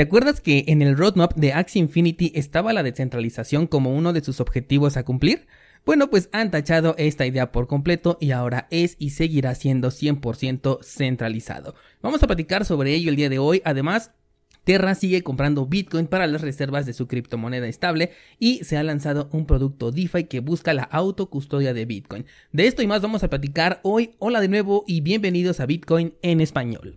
¿Te acuerdas que en el roadmap de Axie Infinity estaba la descentralización como uno de sus objetivos a cumplir? Bueno, pues han tachado esta idea por completo y ahora es y seguirá siendo 100% centralizado. Vamos a platicar sobre ello el día de hoy. Además, Terra sigue comprando Bitcoin para las reservas de su criptomoneda estable y se ha lanzado un producto DeFi que busca la autocustodia de Bitcoin. De esto y más vamos a platicar hoy. Hola de nuevo y bienvenidos a Bitcoin en español.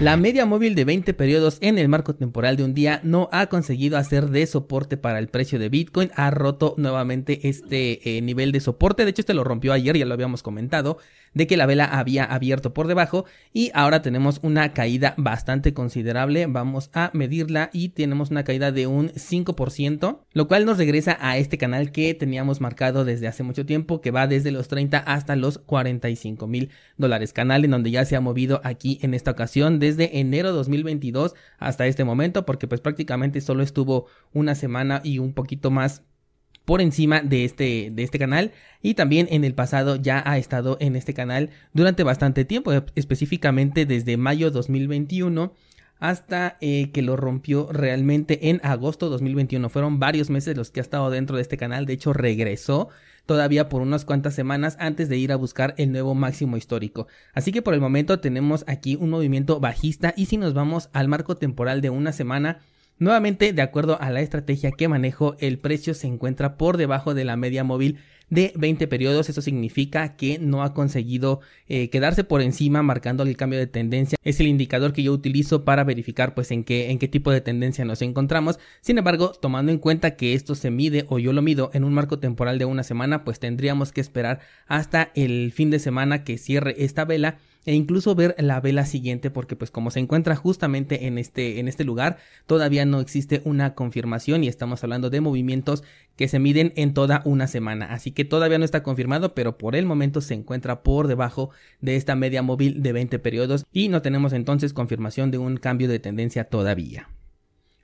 La media móvil de 20 periodos en el marco temporal de un día no ha conseguido hacer de soporte para el precio de Bitcoin, ha roto nuevamente este eh, nivel de soporte, de hecho este lo rompió ayer, ya lo habíamos comentado, de que la vela había abierto por debajo y ahora tenemos una caída bastante considerable. Vamos a medirla y tenemos una caída de un 5%, lo cual nos regresa a este canal que teníamos marcado desde hace mucho tiempo, que va desde los 30 hasta los 45 mil dólares. Canal en donde ya se ha movido aquí en esta ocasión desde enero 2022 hasta este momento, porque pues prácticamente solo estuvo una semana y un poquito más por encima de este, de este canal. Y también en el pasado ya ha estado en este canal durante bastante tiempo, específicamente desde mayo 2021 hasta eh, que lo rompió realmente en agosto 2021. Fueron varios meses los que ha estado dentro de este canal, de hecho regresó todavía por unas cuantas semanas antes de ir a buscar el nuevo máximo histórico. Así que por el momento tenemos aquí un movimiento bajista y si nos vamos al marco temporal de una semana, Nuevamente, de acuerdo a la estrategia que manejo, el precio se encuentra por debajo de la media móvil de 20 periodos. Eso significa que no ha conseguido eh, quedarse por encima marcando el cambio de tendencia. Es el indicador que yo utilizo para verificar pues en qué, en qué tipo de tendencia nos encontramos. Sin embargo, tomando en cuenta que esto se mide o yo lo mido en un marco temporal de una semana, pues tendríamos que esperar hasta el fin de semana que cierre esta vela e incluso ver la vela siguiente porque pues como se encuentra justamente en este en este lugar todavía no existe una confirmación y estamos hablando de movimientos que se miden en toda una semana así que todavía no está confirmado pero por el momento se encuentra por debajo de esta media móvil de 20 periodos y no tenemos entonces confirmación de un cambio de tendencia todavía.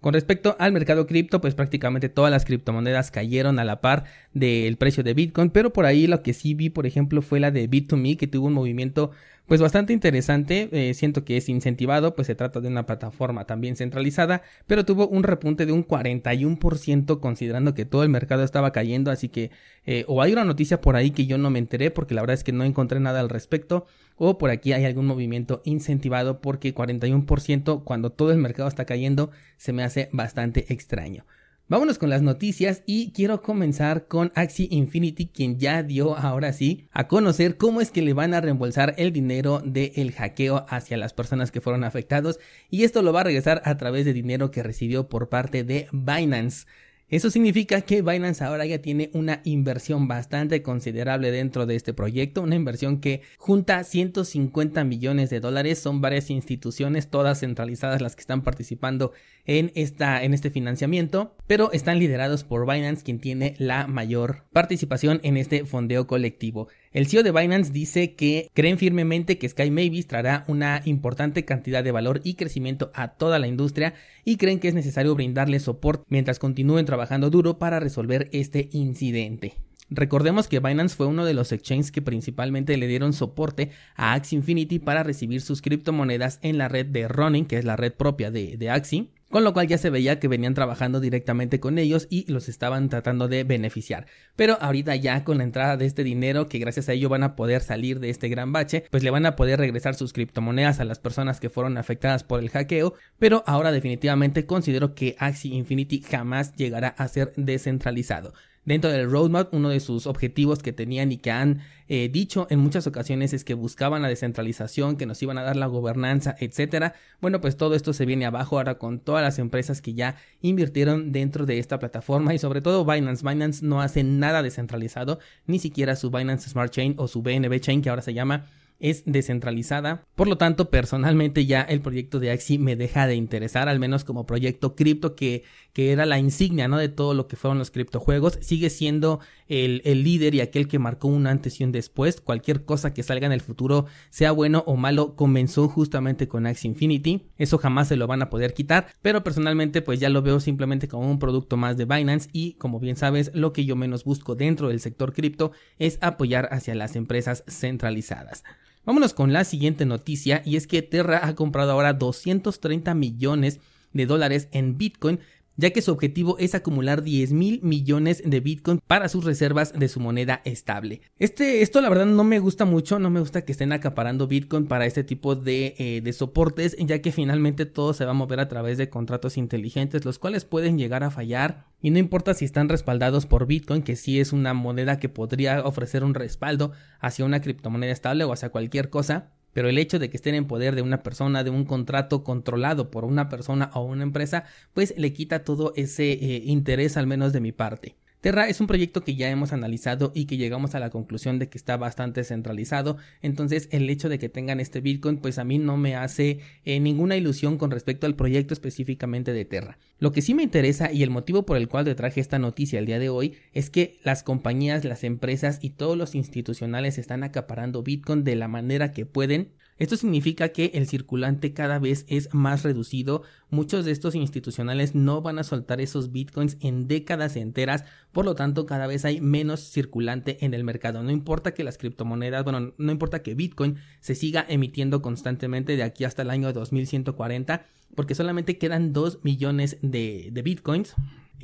Con respecto al mercado cripto, pues prácticamente todas las criptomonedas cayeron a la par del precio de Bitcoin, pero por ahí lo que sí vi, por ejemplo, fue la de Bit2Me, que tuvo un movimiento pues bastante interesante, eh, siento que es incentivado, pues se trata de una plataforma también centralizada, pero tuvo un repunte de un 41% considerando que todo el mercado estaba cayendo, así que eh, o hay una noticia por ahí que yo no me enteré porque la verdad es que no encontré nada al respecto, o por aquí hay algún movimiento incentivado porque 41% cuando todo el mercado está cayendo se me hace bastante extraño. Vámonos con las noticias y quiero comenzar con Axie Infinity quien ya dio ahora sí a conocer cómo es que le van a reembolsar el dinero del hackeo hacia las personas que fueron afectados y esto lo va a regresar a través de dinero que recibió por parte de Binance. Eso significa que Binance ahora ya tiene una inversión bastante considerable dentro de este proyecto, una inversión que junta 150 millones de dólares, son varias instituciones, todas centralizadas las que están participando en, esta, en este financiamiento, pero están liderados por Binance, quien tiene la mayor participación en este fondeo colectivo. El CEO de Binance dice que creen firmemente que Sky Mavis traerá una importante cantidad de valor y crecimiento a toda la industria y creen que es necesario brindarle soporte mientras continúen trabajando duro para resolver este incidente. Recordemos que Binance fue uno de los exchanges que principalmente le dieron soporte a Axie Infinity para recibir sus criptomonedas en la red de Running, que es la red propia de, de Axie con lo cual ya se veía que venían trabajando directamente con ellos y los estaban tratando de beneficiar. Pero ahorita ya con la entrada de este dinero, que gracias a ello van a poder salir de este gran bache, pues le van a poder regresar sus criptomonedas a las personas que fueron afectadas por el hackeo, pero ahora definitivamente considero que Axie Infinity jamás llegará a ser descentralizado. Dentro del roadmap, uno de sus objetivos que tenían y que han eh, dicho en muchas ocasiones es que buscaban la descentralización, que nos iban a dar la gobernanza, etcétera. Bueno, pues todo esto se viene abajo ahora con todas las empresas que ya invirtieron dentro de esta plataforma y sobre todo Binance. Binance no hace nada descentralizado, ni siquiera su Binance Smart Chain o su BNB Chain que ahora se llama es descentralizada. Por lo tanto, personalmente ya el proyecto de Axie me deja de interesar, al menos como proyecto cripto que, que era la insignia ¿no? de todo lo que fueron los criptojuegos. Sigue siendo el, el, líder y aquel que marcó un antes y un después. Cualquier cosa que salga en el futuro, sea bueno o malo, comenzó justamente con Axie Infinity. Eso jamás se lo van a poder quitar. Pero personalmente pues ya lo veo simplemente como un producto más de Binance y como bien sabes lo que yo menos busco dentro del sector cripto es apoyar hacia las empresas centralizadas. Vámonos con la siguiente noticia y es que Terra ha comprado ahora 230 millones de dólares en Bitcoin ya que su objetivo es acumular 10 mil millones de Bitcoin para sus reservas de su moneda estable. Este, esto la verdad no me gusta mucho, no me gusta que estén acaparando Bitcoin para este tipo de, eh, de soportes, ya que finalmente todo se va a mover a través de contratos inteligentes, los cuales pueden llegar a fallar y no importa si están respaldados por Bitcoin, que sí es una moneda que podría ofrecer un respaldo hacia una criptomoneda estable o hacia cualquier cosa, pero el hecho de que estén en poder de una persona, de un contrato controlado por una persona o una empresa, pues le quita todo ese eh, interés al menos de mi parte. Terra es un proyecto que ya hemos analizado y que llegamos a la conclusión de que está bastante centralizado, entonces el hecho de que tengan este Bitcoin pues a mí no me hace eh, ninguna ilusión con respecto al proyecto específicamente de Terra. Lo que sí me interesa y el motivo por el cual traje esta noticia el día de hoy es que las compañías, las empresas y todos los institucionales están acaparando Bitcoin de la manera que pueden esto significa que el circulante cada vez es más reducido. Muchos de estos institucionales no van a soltar esos bitcoins en décadas enteras, por lo tanto cada vez hay menos circulante en el mercado. No importa que las criptomonedas, bueno, no importa que bitcoin se siga emitiendo constantemente de aquí hasta el año 2140, porque solamente quedan 2 millones de, de bitcoins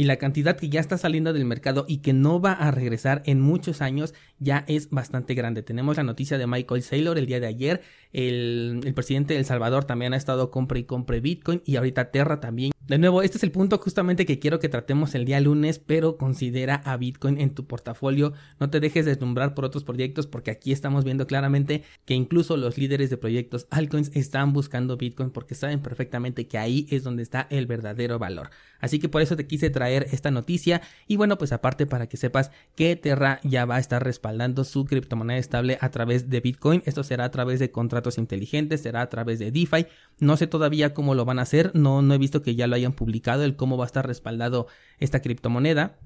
y la cantidad que ya está saliendo del mercado y que no va a regresar en muchos años ya es bastante grande. Tenemos la noticia de Michael Saylor el día de ayer, el, el presidente de El Salvador también ha estado compra y compra Bitcoin y ahorita Terra también de nuevo, este es el punto justamente que quiero que tratemos el día lunes, pero considera a Bitcoin en tu portafolio. No te dejes deslumbrar por otros proyectos porque aquí estamos viendo claramente que incluso los líderes de proyectos altcoins están buscando Bitcoin porque saben perfectamente que ahí es donde está el verdadero valor. Así que por eso te quise traer esta noticia y bueno, pues aparte para que sepas que Terra ya va a estar respaldando su criptomoneda estable a través de Bitcoin. Esto será a través de contratos inteligentes, será a través de DeFi. No sé todavía cómo lo van a hacer, no, no he visto que ya lo hayan publicado el cómo va a estar respaldado esta criptomoneda.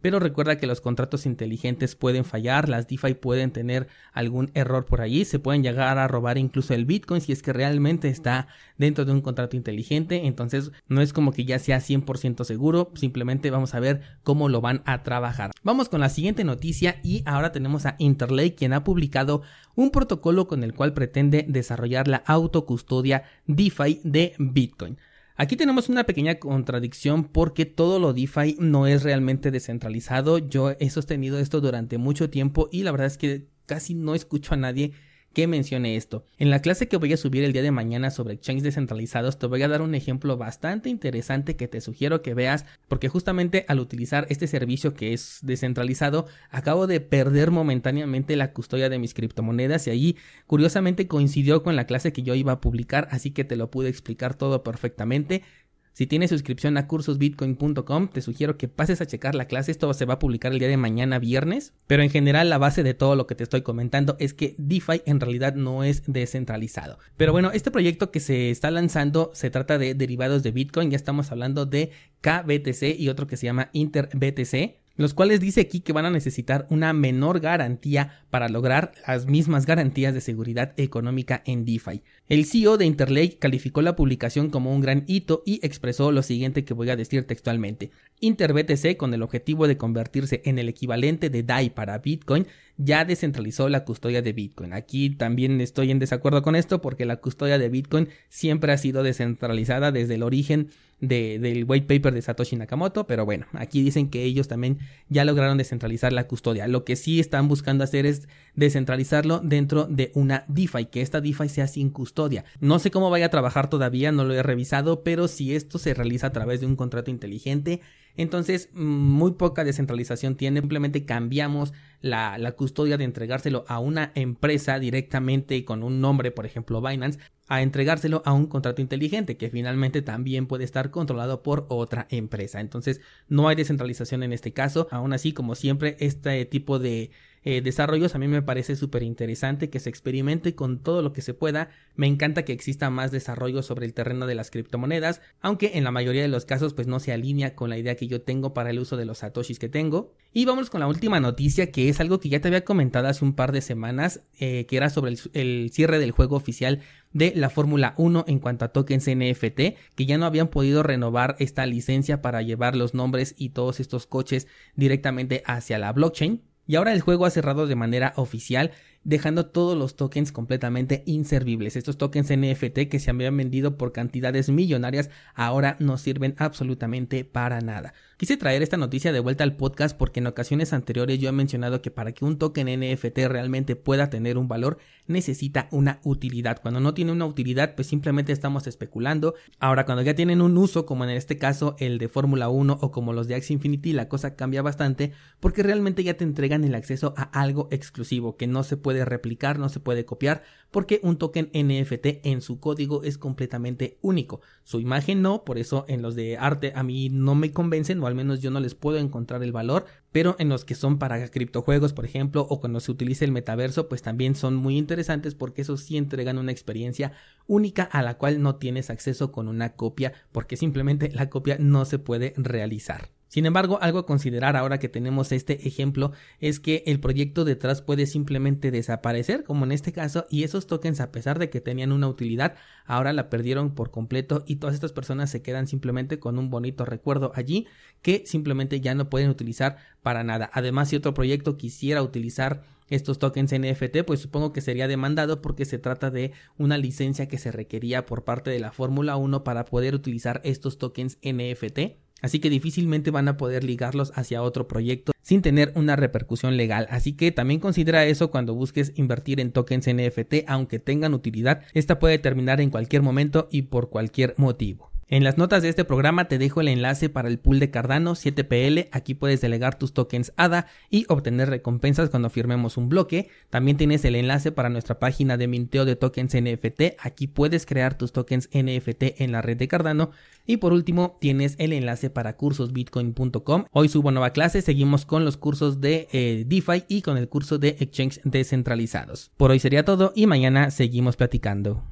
Pero recuerda que los contratos inteligentes pueden fallar, las DeFi pueden tener algún error por allí, se pueden llegar a robar incluso el Bitcoin si es que realmente está dentro de un contrato inteligente, entonces no es como que ya sea 100% seguro, simplemente vamos a ver cómo lo van a trabajar. Vamos con la siguiente noticia y ahora tenemos a Interlake quien ha publicado un protocolo con el cual pretende desarrollar la autocustodia DeFi de Bitcoin. Aquí tenemos una pequeña contradicción porque todo lo DeFi no es realmente descentralizado. Yo he sostenido esto durante mucho tiempo y la verdad es que casi no escucho a nadie que mencione esto. En la clase que voy a subir el día de mañana sobre exchanges descentralizados te voy a dar un ejemplo bastante interesante que te sugiero que veas porque justamente al utilizar este servicio que es descentralizado acabo de perder momentáneamente la custodia de mis criptomonedas y allí curiosamente coincidió con la clase que yo iba a publicar así que te lo pude explicar todo perfectamente. Si tienes suscripción a cursosbitcoin.com, te sugiero que pases a checar la clase. Esto se va a publicar el día de mañana viernes. Pero en general, la base de todo lo que te estoy comentando es que DeFi en realidad no es descentralizado. Pero bueno, este proyecto que se está lanzando se trata de derivados de Bitcoin. Ya estamos hablando de KBTC y otro que se llama InterBTC los cuales dice aquí que van a necesitar una menor garantía para lograr las mismas garantías de seguridad económica en DeFi. El CEO de Interlake calificó la publicación como un gran hito y expresó lo siguiente que voy a decir textualmente. InterBTC, con el objetivo de convertirse en el equivalente de DAI para Bitcoin, ya descentralizó la custodia de Bitcoin. Aquí también estoy en desacuerdo con esto porque la custodia de Bitcoin siempre ha sido descentralizada desde el origen del white paper de Satoshi Nakamoto, pero bueno, aquí dicen que ellos también ya lograron descentralizar la custodia. Lo que sí están buscando hacer es descentralizarlo dentro de una DeFi, que esta DeFi sea sin custodia. No sé cómo vaya a trabajar todavía, no lo he revisado, pero si esto se realiza a través de un contrato inteligente, Entonces, muy poca descentralización tiene. Simplemente cambiamos la, la, custodia de entregárselo a una empresa directamente con un nombre, por ejemplo Binance, a entregárselo a un contrato inteligente que finalmente también puede estar controlado por otra empresa. Entonces, no hay descentralización en este caso. Aún así, como siempre, este tipo de eh, desarrollos a mí me parece súper interesante que se experimente con todo lo que se pueda. Me encanta que exista más desarrollo sobre el terreno de las criptomonedas, aunque en la mayoría de los casos pues no se alinea con la idea que yo tengo para el uso de los satoshis que tengo. Y vamos con la última noticia que es algo que ya te había comentado hace un par de semanas, eh, que era sobre el, el cierre del juego oficial de la Fórmula 1 en cuanto a tokens NFT, que ya no habían podido renovar esta licencia para llevar los nombres y todos estos coches directamente hacia la blockchain. Y ahora el juego ha cerrado de manera oficial dejando todos los tokens completamente inservibles. Estos tokens NFT que se habían vendido por cantidades millonarias ahora no sirven absolutamente para nada. Quise traer esta noticia de vuelta al podcast porque en ocasiones anteriores yo he mencionado que para que un token NFT realmente pueda tener un valor necesita una utilidad. Cuando no tiene una utilidad pues simplemente estamos especulando. Ahora cuando ya tienen un uso como en este caso el de Fórmula 1 o como los de Axie Infinity la cosa cambia bastante porque realmente ya te entregan el acceso a algo exclusivo que no se puede puede replicar, no se puede copiar, porque un token NFT en su código es completamente único. Su imagen no, por eso en los de arte a mí no me convencen, o al menos yo no les puedo encontrar el valor, pero en los que son para criptojuegos, por ejemplo, o cuando se utiliza el metaverso, pues también son muy interesantes porque esos sí entregan una experiencia única a la cual no tienes acceso con una copia, porque simplemente la copia no se puede realizar. Sin embargo, algo a considerar ahora que tenemos este ejemplo es que el proyecto detrás puede simplemente desaparecer, como en este caso, y esos tokens, a pesar de que tenían una utilidad, ahora la perdieron por completo y todas estas personas se quedan simplemente con un bonito recuerdo allí que simplemente ya no pueden utilizar para nada. Además, si otro proyecto quisiera utilizar estos tokens NFT, pues supongo que sería demandado porque se trata de una licencia que se requería por parte de la Fórmula 1 para poder utilizar estos tokens NFT Así que difícilmente van a poder ligarlos hacia otro proyecto sin tener una repercusión legal. Así que también considera eso cuando busques invertir en tokens NFT, aunque tengan utilidad, esta puede terminar en cualquier momento y por cualquier motivo. En las notas de este programa te dejo el enlace para el pool de Cardano 7PL. Aquí puedes delegar tus tokens ADA y obtener recompensas cuando firmemos un bloque. También tienes el enlace para nuestra página de minteo de tokens NFT. Aquí puedes crear tus tokens NFT en la red de Cardano. Y por último, tienes el enlace para cursosbitcoin.com. Hoy subo nueva clase. Seguimos con los cursos de eh, DeFi y con el curso de exchange descentralizados. Por hoy sería todo y mañana seguimos platicando.